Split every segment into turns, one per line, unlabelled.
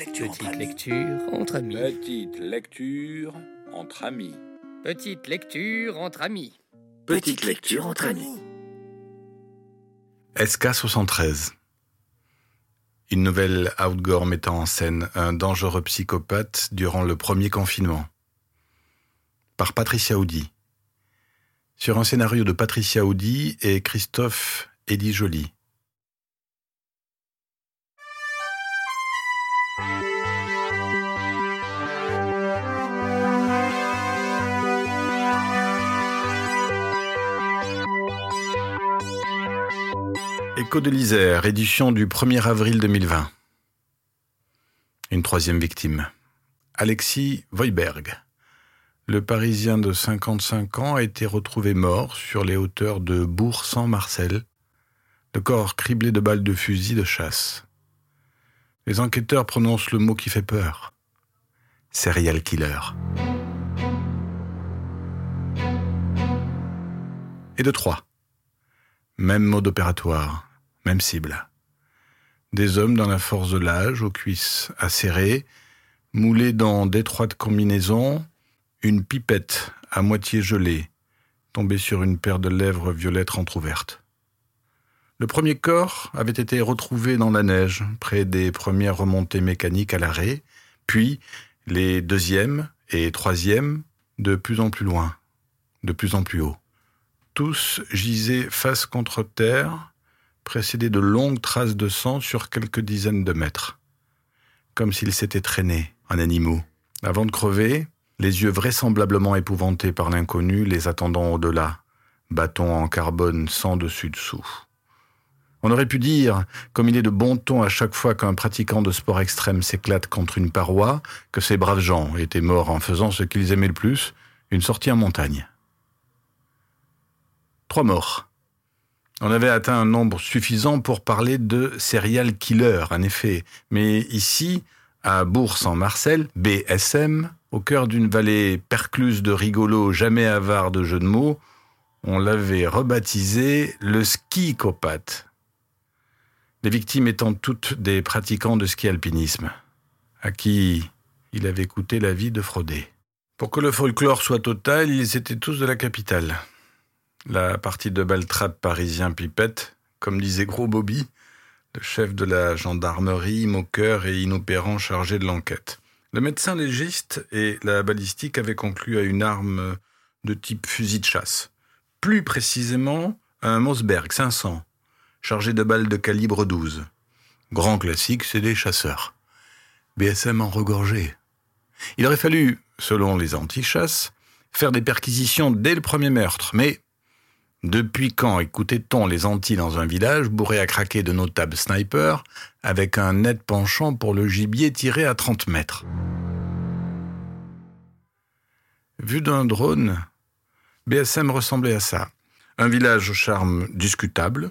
lecture entre
Petite
amis.
lecture entre amis.
Petite lecture entre amis.
Petite lecture entre amis.
Petite lecture entre amis.
SK73 Une nouvelle outgore mettant en scène un dangereux psychopathe durant le premier confinement. Par Patricia Audi. Sur un scénario de Patricia Audi et Christophe Elie Joly. Écho de l'Isère, édition du 1er avril 2020. Une troisième victime. Alexis Voiberg. Le Parisien de 55 ans a été retrouvé mort sur les hauteurs de Bourg-Saint-Marcel, le corps criblé de balles de fusil de chasse. Les enquêteurs prononcent le mot qui fait peur. Serial killer. Et de trois. Même mode opératoire, même cible. Des hommes dans la force de l'âge, aux cuisses acérées, moulés dans d'étroites combinaisons, une pipette à moitié gelée, tombée sur une paire de lèvres violettes entrouvertes. Le premier corps avait été retrouvé dans la neige, près des premières remontées mécaniques à l'arrêt, puis les deuxième et troisième de plus en plus loin, de plus en plus haut. Tous gisaient face contre terre, précédés de longues traces de sang sur quelques dizaines de mètres, comme s'ils s'étaient traînés en animaux. Avant de crever, les yeux vraisemblablement épouvantés par l'inconnu les attendant au-delà, bâton en carbone sans dessus-dessous. On aurait pu dire, comme il est de bon ton à chaque fois qu'un pratiquant de sport extrême s'éclate contre une paroi, que ces braves gens étaient morts en faisant ce qu'ils aimaient le plus, une sortie en montagne. Trois morts. On avait atteint un nombre suffisant pour parler de serial killer, en effet. Mais ici, à Bourg-en-Marcel, BSM, au cœur d'une vallée percluse de rigolos jamais avares de jeux de mots, on l'avait rebaptisé le skicopathe. Les victimes étant toutes des pratiquants de ski alpinisme, à qui il avait coûté la vie de frauder. Pour que le folklore soit total, ils étaient tous de la capitale. La partie de Baltrap parisien Pipette, comme disait Gros Bobby, le chef de la gendarmerie, moqueur et inopérant chargé de l'enquête. Le médecin légiste et la balistique avaient conclu à une arme de type fusil de chasse. Plus précisément, un Mossberg 500, chargé de balles de calibre 12. Grand classique, c'est des chasseurs. BSM en regorgé. Il aurait fallu, selon les antichasses, faire des perquisitions dès le premier meurtre, mais depuis quand écoutait-on les Antilles dans un village bourré à craquer de notables snipers avec un net penchant pour le gibier tiré à 30 mètres? Vu d'un drone, BSM ressemblait à ça. Un village au charme discutable,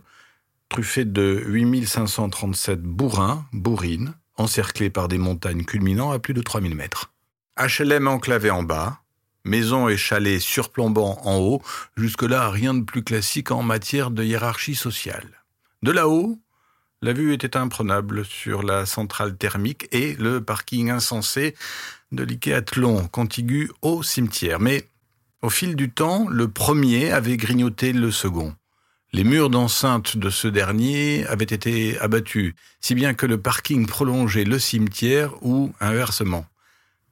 truffé de 8537 bourrins, bourrines, encerclés par des montagnes culminant à plus de 3000 mètres. HLM enclavé en bas, maison et chalet surplombant en haut, jusque-là rien de plus classique en matière de hiérarchie sociale. De là-haut, la vue était imprenable sur la centrale thermique et le parking insensé de l'Ikeathlon, contigu au cimetière. Mais au fil du temps, le premier avait grignoté le second. Les murs d'enceinte de ce dernier avaient été abattus, si bien que le parking prolongeait le cimetière ou inversement.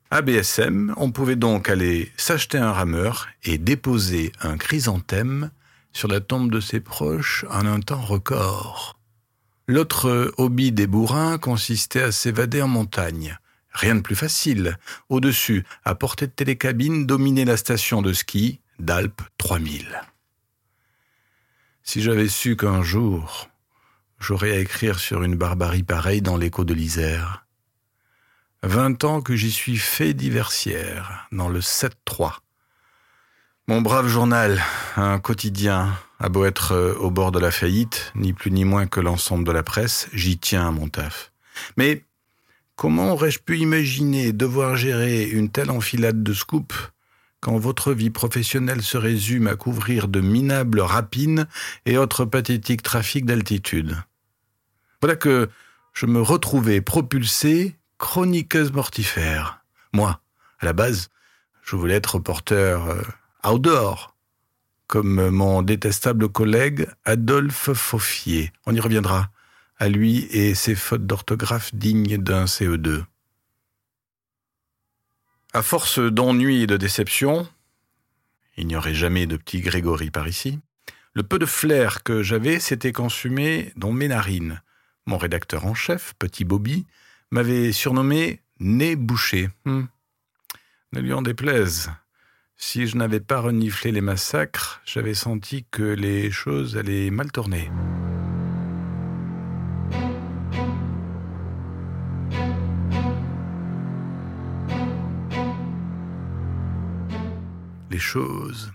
À BSM, on pouvait donc aller s'acheter un rameur et déposer un chrysanthème sur la tombe de ses proches en un temps record. L'autre hobby des bourrins consistait à s'évader en montagne. Rien de plus facile. Au-dessus, à portée de télécabine, dominer la station de ski d'Alpes 3000. Si j'avais su qu'un jour, j'aurais à écrire sur une barbarie pareille dans l'écho de l'Isère. Vingt ans que j'y suis fait diversière, dans le 7-3. Mon brave journal, un quotidien, a beau être euh, au bord de la faillite, ni plus ni moins que l'ensemble de la presse, j'y tiens à mon taf. Mais comment aurais-je pu imaginer devoir gérer une telle enfilade de scoops quand votre vie professionnelle se résume à couvrir de minables rapines et autres pathétiques trafics d'altitude? Voilà que je me retrouvais propulsé chroniqueuse mortifère. Moi, à la base, je voulais être reporter euh, outdoor, comme mon détestable collègue Adolphe Faufier. On y reviendra, à lui et ses fautes d'orthographe dignes d'un CE2. À force d'ennui et de déception, il n'y aurait jamais de petit Grégory par ici, le peu de flair que j'avais s'était consumé dans mes narines. Mon rédacteur en chef, Petit Bobby, m'avait surnommé Nez bouché. Hmm. Ne lui en déplaise. Si je n'avais pas reniflé les massacres, j'avais senti que les choses allaient mal tourner. Les choses.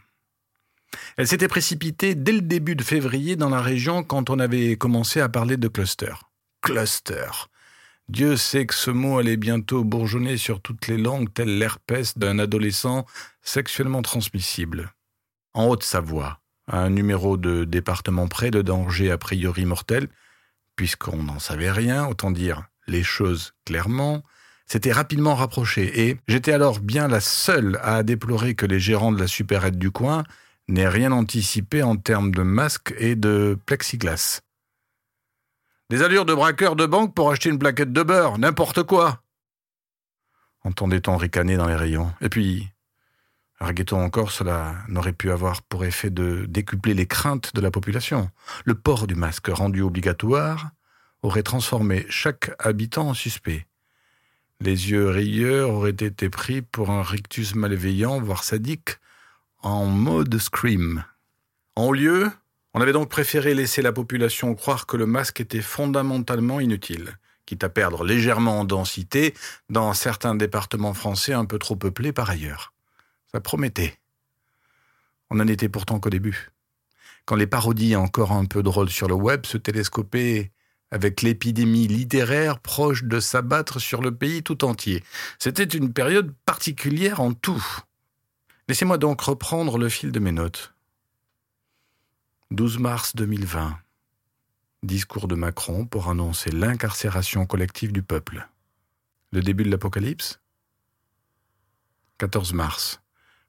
Elles s'étaient précipitées dès le début de février dans la région quand on avait commencé à parler de cluster. Cluster. Dieu sait que ce mot allait bientôt bourgeonner sur toutes les langues tel l'herpès d'un adolescent sexuellement transmissible. En Haute-Savoie, un numéro de département près de danger a priori mortel, puisqu'on n'en savait rien, autant dire les choses clairement, s'était rapidement rapproché et j'étais alors bien la seule à déplorer que les gérants de la supérette du coin n'aient rien anticipé en termes de masques et de plexiglas. Des allures de braqueur de banque pour acheter une plaquette de beurre, n'importe quoi. Entendait-on ricaner dans les rayons. Et puis, arguait-on encore, cela n'aurait pu avoir pour effet de décupler les craintes de la population. Le port du masque rendu obligatoire aurait transformé chaque habitant en suspect. Les yeux rieurs auraient été pris pour un rictus malveillant, voire sadique, en mode scream. En lieu, on avait donc préféré laisser la population croire que le masque était fondamentalement inutile, quitte à perdre légèrement en densité dans certains départements français un peu trop peuplés par ailleurs. Ça promettait. On n'en était pourtant qu'au début. Quand les parodies encore un peu drôles sur le web se télescopaient avec l'épidémie littéraire proche de s'abattre sur le pays tout entier. C'était une période particulière en tout. Laissez-moi donc reprendre le fil de mes notes. 12 mars 2020. Discours de Macron pour annoncer l'incarcération collective du peuple. Le début de l'apocalypse? 14 mars.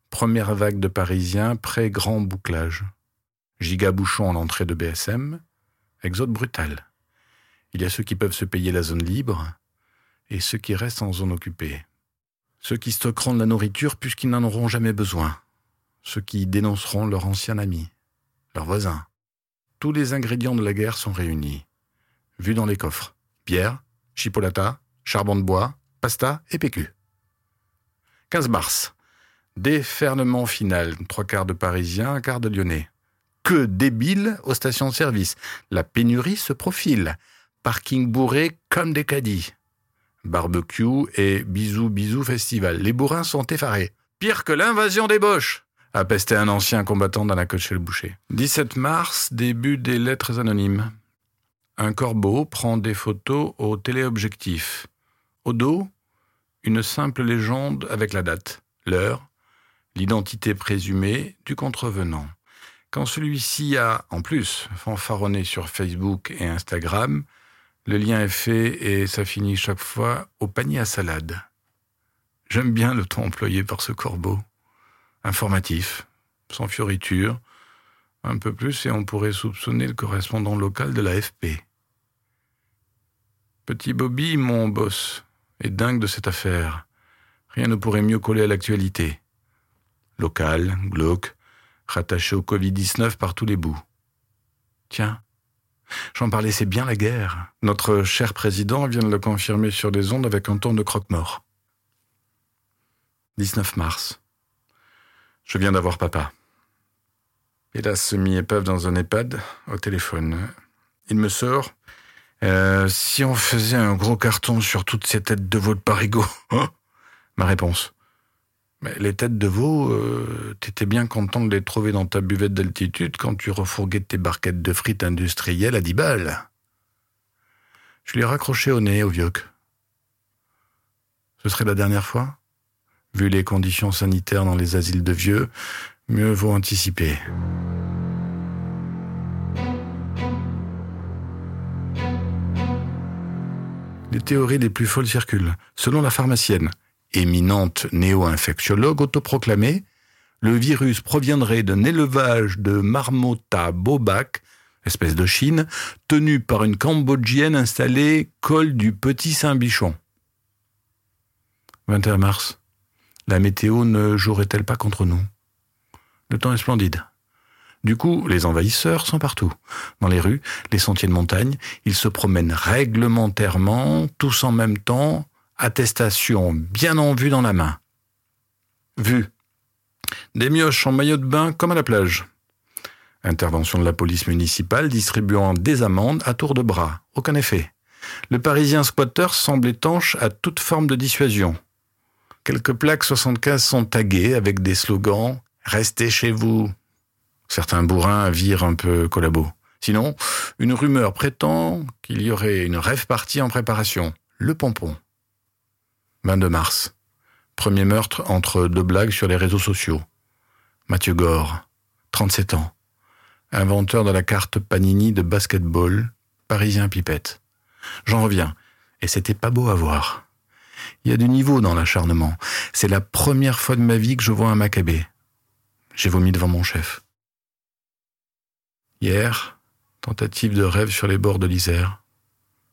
Première vague de Parisiens pré-grand bouclage. Gigabouchon en entrée de BSM. Exode brutal. Il y a ceux qui peuvent se payer la zone libre et ceux qui restent en zone occupée. Ceux qui stockeront de la nourriture puisqu'ils n'en auront jamais besoin. Ceux qui dénonceront leur ancien ami leurs voisins. Tous les ingrédients de la guerre sont réunis. Vus dans les coffres. Pierre, chipolata, charbon de bois, pasta et PQ. 15 mars. Défernement final. Trois quarts de Parisiens, un quart de Lyonnais. Que débile aux stations-service. La pénurie se profile. Parking bourré comme des caddies. Barbecue et bisous bisous festival. Les bourrins sont effarés. Pire que l'invasion des Boches a pesté un ancien combattant dans la côte chez le boucher. 17 mars, début des lettres anonymes. Un corbeau prend des photos au téléobjectif. Au dos, une simple légende avec la date, l'heure, l'identité présumée du contrevenant. Quand celui-ci a, en plus, fanfaronné sur Facebook et Instagram, le lien est fait et ça finit chaque fois au panier à salade. J'aime bien le ton employé par ce corbeau informatif, sans fioriture, un peu plus et on pourrait soupçonner le correspondant local de l'AFP. Petit Bobby, mon boss, est dingue de cette affaire. Rien ne pourrait mieux coller à l'actualité. Local, glauque, rattaché au Covid-19 par tous les bouts. Tiens, j'en parlais, c'est bien la guerre. Notre cher président vient de le confirmer sur des ondes avec un ton de croque-mort. 19 mars. Je viens d'avoir papa. Hélas, semi-épave dans un EHPAD, au téléphone. Il me sort. Euh, si on faisait un gros carton sur toutes ces têtes de veau de parigot hein? Ma réponse. Mais les têtes de veau, euh, t'étais bien content de les trouver dans ta buvette d'altitude quand tu refourguais tes barquettes de frites industrielles à 10 balles. Je l'ai raccroché au nez, au vieux. Ce serait la dernière fois? Vu les conditions sanitaires dans les asiles de vieux, mieux vaut anticiper. Les théories les plus folles circulent. Selon la pharmacienne, éminente néo-infectiologue autoproclamée, le virus proviendrait d'un élevage de marmotta bobac, espèce de Chine, tenu par une cambodgienne installée col du Petit Saint-Bichon. 21 mars. La météo ne jouerait-elle pas contre nous? Le temps est splendide. Du coup, les envahisseurs sont partout. Dans les rues, les sentiers de montagne, ils se promènent réglementairement, tous en même temps, attestation bien en vue dans la main. Vue. Des mioches en maillot de bain comme à la plage. Intervention de la police municipale distribuant des amendes à tour de bras. Aucun effet. Le parisien squatter semble étanche à toute forme de dissuasion. Quelques plaques 75 sont taguées avec des slogans Restez chez vous, Certains bourrins virent un peu collabo. Sinon, une rumeur prétend qu'il y aurait une rêve partie en préparation. Le pompon. 22 mars. Premier meurtre entre deux blagues sur les réseaux sociaux. Mathieu Gore, 37 ans. Inventeur de la carte Panini de basketball, parisien pipette. J'en reviens. Et c'était pas beau à voir. Il y a du niveau dans l'acharnement. C'est la première fois de ma vie que je vois un macabé. J'ai vomi devant mon chef. Hier, tentative de rêve sur les bords de l'Isère.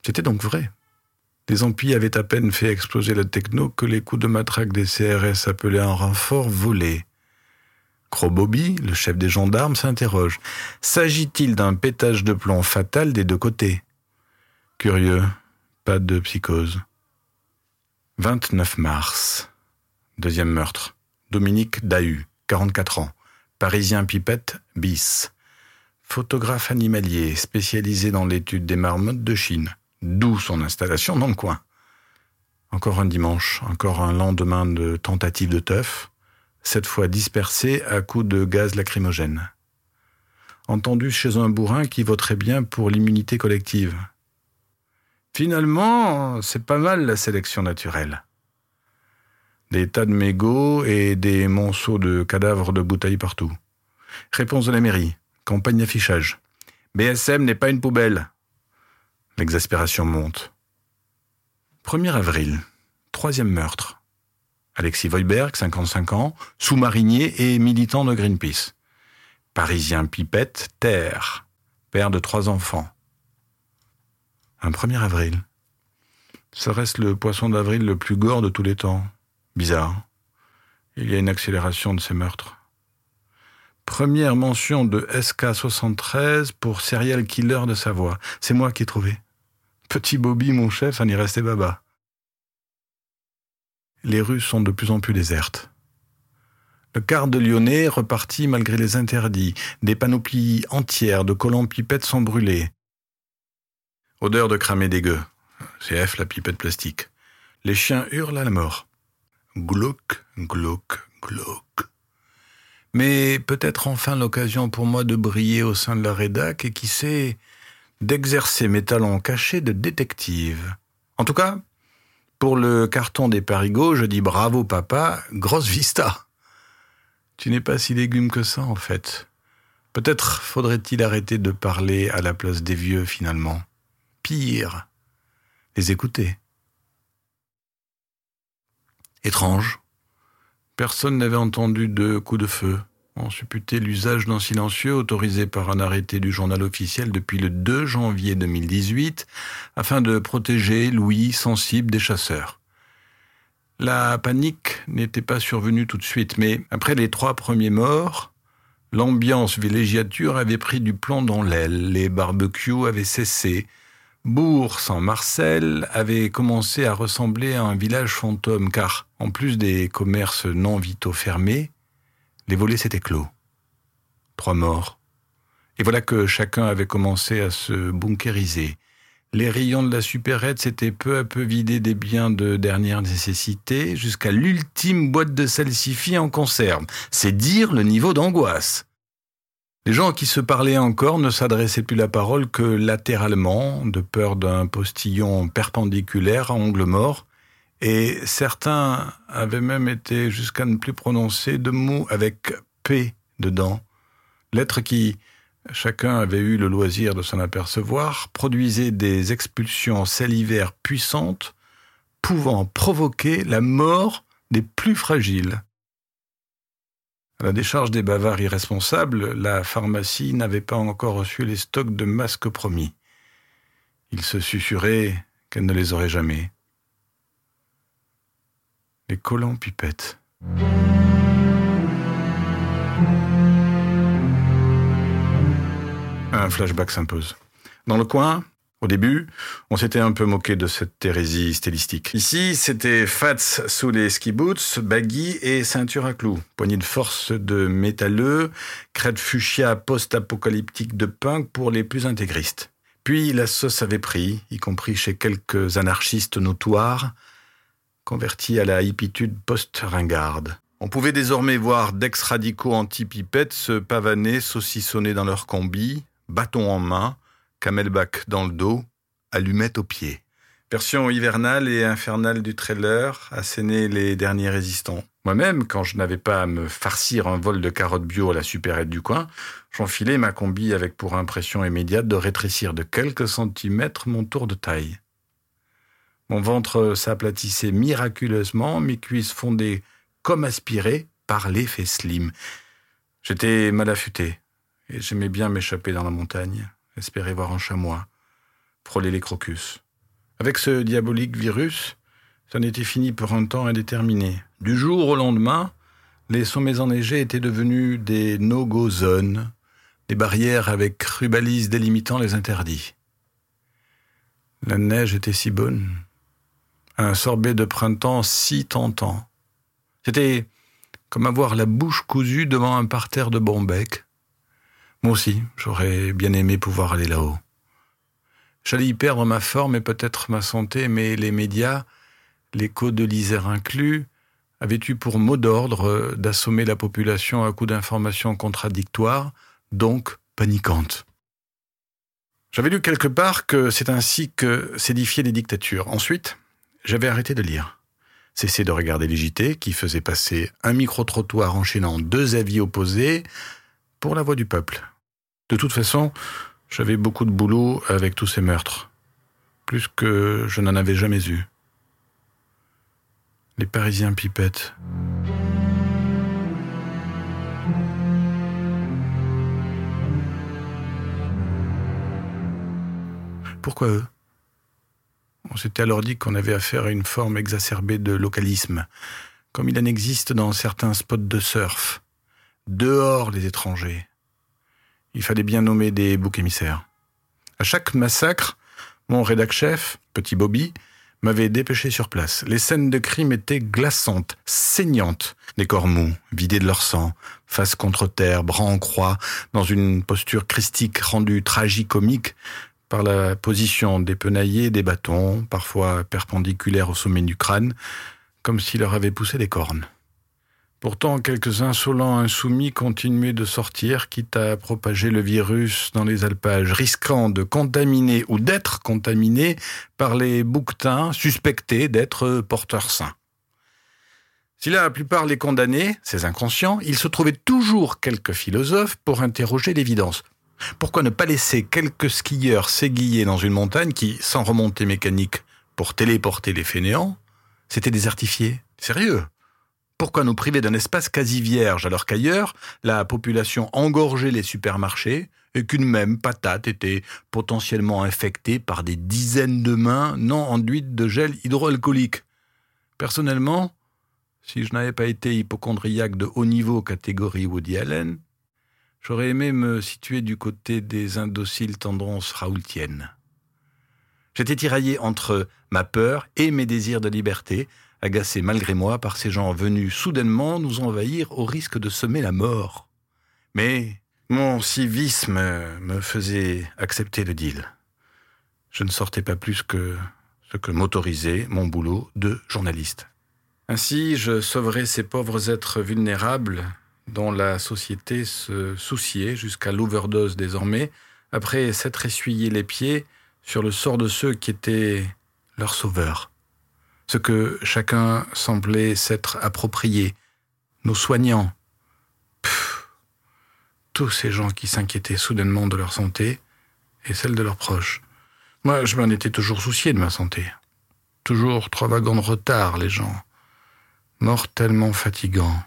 C'était donc vrai. Les Ampilles avaient à peine fait exploser la techno que les coups de matraque des CRS appelés un renfort volaient. Bobby, le chef des gendarmes, s'interroge. S'agit-il d'un pétage de plomb fatal des deux côtés? Curieux, pas de psychose. 29 mars. Deuxième meurtre. Dominique Dahu, 44 ans. Parisien pipette, bis photographe animalier spécialisé dans l'étude des marmottes de Chine, d'où son installation dans le coin. Encore un dimanche, encore un lendemain de tentative de teuf, cette fois dispersé à coups de gaz lacrymogène. Entendu chez un bourrin qui voterait bien pour l'immunité collective. Finalement, c'est pas mal la sélection naturelle. Des tas de mégots et des monceaux de cadavres de bouteilles partout. Réponse de la mairie. Campagne d'affichage. BSM n'est pas une poubelle. L'exaspération monte. 1er avril. Troisième meurtre. Alexis Voiberg, 55 ans, sous-marinier et militant de Greenpeace. Parisien pipette, terre, père de trois enfants. Un 1er avril. Serait-ce le poisson d'avril le plus gore de tous les temps? Bizarre. Il y a une accélération de ces meurtres. Première mention de SK73 pour Serial Killer de Savoie. C'est moi qui ai trouvé. Petit Bobby, mon chef, en y restait baba. Les rues sont de plus en plus désertes. Le quart de Lyonnais repartit malgré les interdits. Des panoplies entières de collants pipettes sont brûlées. Odeur de cramé dégueu. C'est F la pipette plastique. Les chiens hurlent à la mort. Glauque, glauque, glauque mais peut-être enfin l'occasion pour moi de briller au sein de la rédac et qui sait d'exercer mes talents cachés de détective. En tout cas, pour le carton des parigots, je dis bravo papa, grosse vista. Tu n'es pas si légume que ça en fait. Peut-être faudrait-il arrêter de parler à la place des vieux finalement. Pire, les écouter. Étrange, Personne n'avait entendu de coup de feu. On supputait l'usage d'un silencieux autorisé par un arrêté du journal officiel depuis le 2 janvier 2018 afin de protéger Louis sensible des chasseurs. La panique n'était pas survenue tout de suite, mais après les trois premiers morts, l'ambiance villégiature avait pris du plomb dans l'aile, les barbecues avaient cessé, Bourg sans Marcel avait commencé à ressembler à un village fantôme car, en plus des commerces non vitaux fermés, les volets s'étaient clos. Trois morts. Et voilà que chacun avait commencé à se bunkériser. Les rayons de la supérette s'étaient peu à peu vidés des biens de dernière nécessité jusqu'à l'ultime boîte de salsifis en conserve. C'est dire le niveau d'angoisse. Les gens qui se parlaient encore ne s'adressaient plus la parole que latéralement, de peur d'un postillon perpendiculaire à ongles morts, et certains avaient même été jusqu'à ne plus prononcer de mots avec P dedans, lettre qui, chacun avait eu le loisir de s'en apercevoir, produisait des expulsions salivaires puissantes, pouvant provoquer la mort des plus fragiles. À la décharge des bavards irresponsables, la pharmacie n'avait pas encore reçu les stocks de masques promis. Il se susurrait qu'elle ne les aurait jamais. Les collants pipettes. Un flashback s'impose. Dans le coin, au début, on s'était un peu moqué de cette hérésie stylistique. Ici, c'était fats sous les ski boots, baggy et ceinture à clous, poignée de force de métalleux, crête fuchsia post-apocalyptique de punk pour les plus intégristes. Puis la sauce avait pris, y compris chez quelques anarchistes notoires, convertis à la hippitude post-ringarde. On pouvait désormais voir d'ex-radicaux anti-pipettes se pavaner, saucissonner dans leur combi, bâton en main, camelback dans le dos, allumette aux pieds. Version hivernale et infernale du trailer, asséner les derniers résistants. Moi-même, quand je n'avais pas à me farcir un vol de carottes bio à la supérette du coin, j'enfilais ma combi avec pour impression immédiate de rétrécir de quelques centimètres mon tour de taille. Mon ventre s'aplatissait miraculeusement, mes cuisses fondaient comme aspirées par l'effet slim. J'étais mal affûté, et j'aimais bien m'échapper dans la montagne, espérer voir un chamois, frôler les crocus. Avec ce diabolique virus, ça n'était fini pour un temps indéterminé. Du jour au lendemain, les sommets enneigés étaient devenus des no-go zones, des barrières avec rubalises délimitant les interdits. La neige était si bonne, un sorbet de printemps si tentant. C'était comme avoir la bouche cousue devant un parterre de Bombec. Moi aussi, j'aurais bien aimé pouvoir aller là-haut. J'allais y perdre ma forme et peut-être ma santé, mais les médias, l'écho de l'Isère inclus, avaient eu pour mot d'ordre d'assommer la population à coups d'informations contradictoires, donc paniquantes. J'avais lu quelque part que c'est ainsi que s'édifiaient les dictatures. Ensuite, j'avais arrêté de lire. Cessé de regarder les JT qui faisaient passer un micro-trottoir enchaînant deux avis opposés pour la voix du peuple. De toute façon, j'avais beaucoup de boulot avec tous ces meurtres, plus que je n'en avais jamais eu. Les Parisiens pipettes. Pourquoi eux? On s'était alors dit qu'on avait affaire à une forme exacerbée de localisme, comme il en existe dans certains spots de surf. Dehors les étrangers. Il fallait bien nommer des boucs émissaires. À chaque massacre, mon rédac-chef, petit Bobby, m'avait dépêché sur place. Les scènes de crime étaient glaçantes, saignantes. Des corps mous, vidés de leur sang, face contre terre, bras en croix, dans une posture christique rendue tragicomique par la position des penaillés des bâtons, parfois perpendiculaires au sommet du crâne, comme s'il leur avait poussé des cornes. Pourtant, quelques insolents insoumis continuaient de sortir, quitte à propager le virus dans les alpages, risquant de contaminer ou d'être contaminés par les bouquetins suspectés d'être porteurs sains. Si la plupart les condamnaient, ces inconscients, il se trouvait toujours quelques philosophes pour interroger l'évidence. Pourquoi ne pas laisser quelques skieurs s'aiguiller dans une montagne qui, sans remontée mécanique pour téléporter les fainéants, s'était désertifiée? Sérieux? Pourquoi nous priver d'un espace quasi vierge alors qu'ailleurs, la population engorgeait les supermarchés et qu'une même patate était potentiellement infectée par des dizaines de mains non enduites de gel hydroalcoolique? Personnellement, si je n'avais pas été hypochondriaque de haut niveau catégorie Woody Allen, j'aurais aimé me situer du côté des indociles tendances raoultiennes. J'étais tiraillé entre ma peur et mes désirs de liberté, agacé malgré moi par ces gens venus soudainement nous envahir au risque de semer la mort. Mais mon civisme me faisait accepter le deal. Je ne sortais pas plus que ce que m'autorisait mon boulot de journaliste. Ainsi, je sauverais ces pauvres êtres vulnérables dont la société se souciait jusqu'à l'overdose désormais, après s'être essuyé les pieds sur le sort de ceux qui étaient leurs sauveurs ce que chacun semblait s'être approprié. Nos soignants. tous ces gens qui s'inquiétaient soudainement de leur santé et celle de leurs proches. Moi, je m'en étais toujours soucié de ma santé. Toujours trois wagons de retard, les gens. Mortellement fatigants.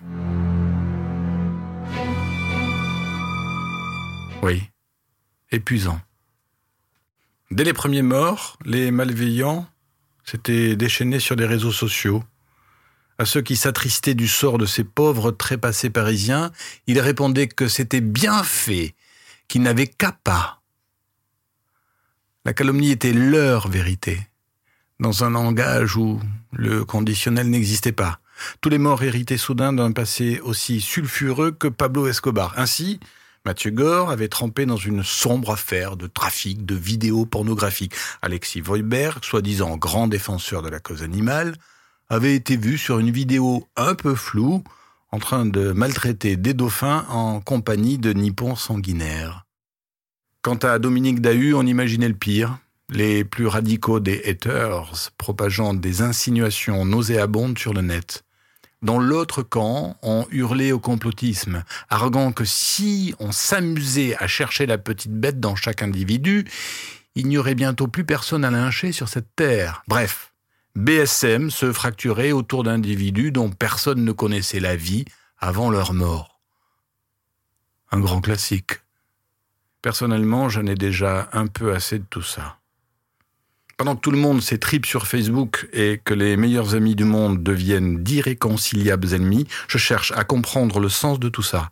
Oui, épuisant. Dès les premiers morts, les malveillants s'étaient déchaînés sur les réseaux sociaux. À ceux qui s'attristaient du sort de ces pauvres trépassés parisiens, ils répondaient que c'était bien fait, qu'ils n'avaient qu'à pas. La calomnie était leur vérité, dans un langage où le conditionnel n'existait pas. Tous les morts héritaient soudain d'un passé aussi sulfureux que Pablo Escobar. Ainsi, Mathieu Gore avait trempé dans une sombre affaire de trafic de vidéos pornographiques. Alexis Voiberg, soi-disant grand défenseur de la cause animale, avait été vu sur une vidéo un peu floue en train de maltraiter des dauphins en compagnie de nippons sanguinaires. Quant à Dominique Dahu, on imaginait le pire. Les plus radicaux des haters propageant des insinuations nauséabondes sur le net dans l'autre camp, on hurlait au complotisme, arrogant que si on s'amusait à chercher la petite bête dans chaque individu, il n'y aurait bientôt plus personne à lyncher sur cette terre. Bref, BSM se fracturait autour d'individus dont personne ne connaissait la vie avant leur mort. Un grand classique. Personnellement, j'en ai déjà un peu assez de tout ça. Pendant que tout le monde s'étripe sur Facebook et que les meilleurs amis du monde deviennent d'irréconciliables ennemis, je cherche à comprendre le sens de tout ça.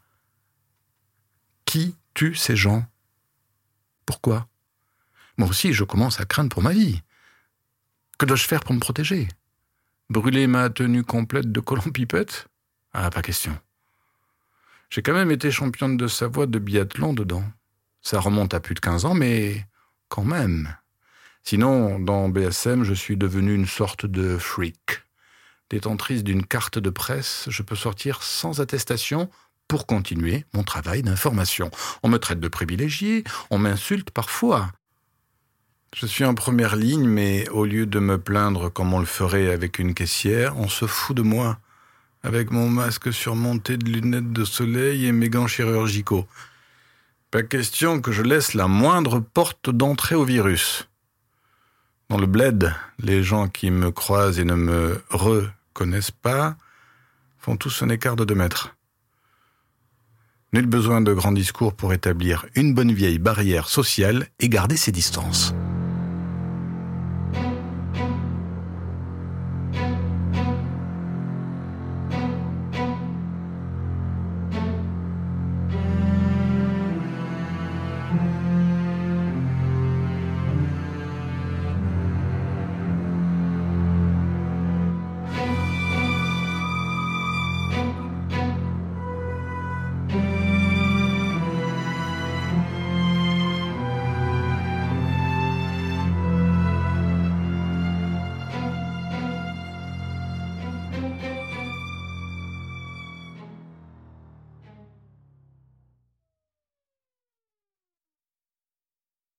Qui tue ces gens? Pourquoi? Moi aussi, je commence à craindre pour ma vie. Que dois-je faire pour me protéger? Brûler ma tenue complète de colon pipette Ah, pas question. J'ai quand même été championne de Savoie de biathlon dedans. Ça remonte à plus de 15 ans, mais quand même. Sinon, dans BSM, je suis devenu une sorte de freak. Détentrice d'une carte de presse, je peux sortir sans attestation pour continuer mon travail d'information. On me traite de privilégié, on m'insulte parfois. Je suis en première ligne, mais au lieu de me plaindre comme on le ferait avec une caissière, on se fout de moi, avec mon masque surmonté de lunettes de soleil et mes gants chirurgicaux. Pas question que je laisse la moindre porte d'entrée au virus. Dans le bled, les gens qui me croisent et ne me reconnaissent pas font tous un écart de deux mètres. Nul besoin de grands discours pour établir une bonne vieille barrière sociale et garder ses distances.